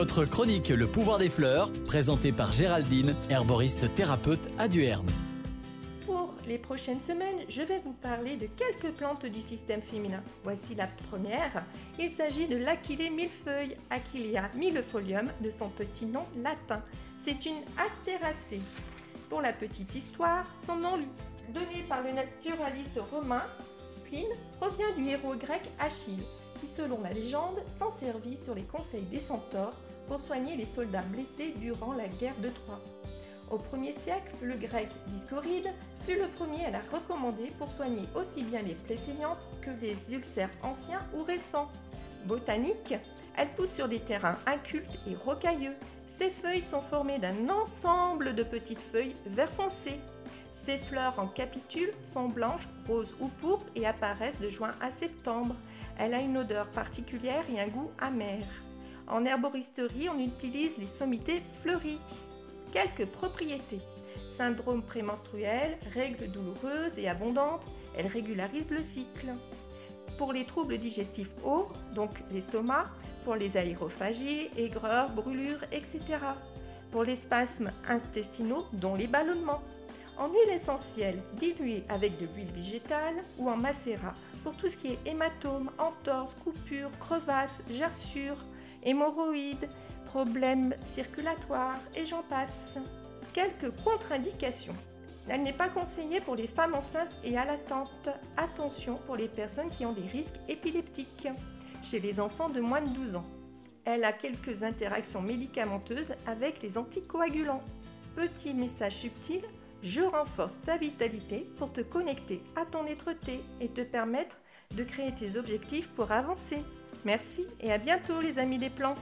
votre chronique Le pouvoir des fleurs, présentée par Géraldine, herboriste thérapeute à Duerne. Pour les prochaines semaines, je vais vous parler de quelques plantes du système féminin. Voici la première. Il s'agit de l'Achillée millefeuille, Achillea millefolium, de son petit nom latin. C'est une astéracée. Pour la petite histoire, son nom donné par le naturaliste romain Pline provient du héros grec Achille qui, selon la légende, s'en servit sur les conseils des centaures pour soigner les soldats blessés durant la guerre de Troie. Au 1er siècle, le grec Discoride fut le premier à la recommander pour soigner aussi bien les plaies saignantes que les ulcères anciens ou récents. Botanique, elle pousse sur des terrains incultes et rocailleux. Ses feuilles sont formées d'un ensemble de petites feuilles vert foncé. Ses fleurs en capitules sont blanches, roses ou pourpres et apparaissent de juin à septembre. Elle a une odeur particulière et un goût amer. En herboristerie, on utilise les sommités fleuries. Quelques propriétés. Syndrome prémenstruel, règles douloureuses et abondantes, elle régularise le cycle. Pour les troubles digestifs hauts, donc l'estomac, pour les aérophagies, aigreurs, brûlures, etc. Pour les spasmes intestinaux, dont les ballonnements en huile essentielle diluée avec de l'huile végétale ou en macérat pour tout ce qui est hématome, entorse, coupure, crevasse, gerçure, hémorroïdes, problèmes circulatoires et j'en passe. Quelques contre-indications. Elle n'est pas conseillée pour les femmes enceintes et allaitantes. Attention pour les personnes qui ont des risques épileptiques. Chez les enfants de moins de 12 ans. Elle a quelques interactions médicamenteuses avec les anticoagulants. Petit message subtil, je renforce ta vitalité pour te connecter à ton être-té et te permettre de créer tes objectifs pour avancer. Merci et à bientôt les amis des plantes.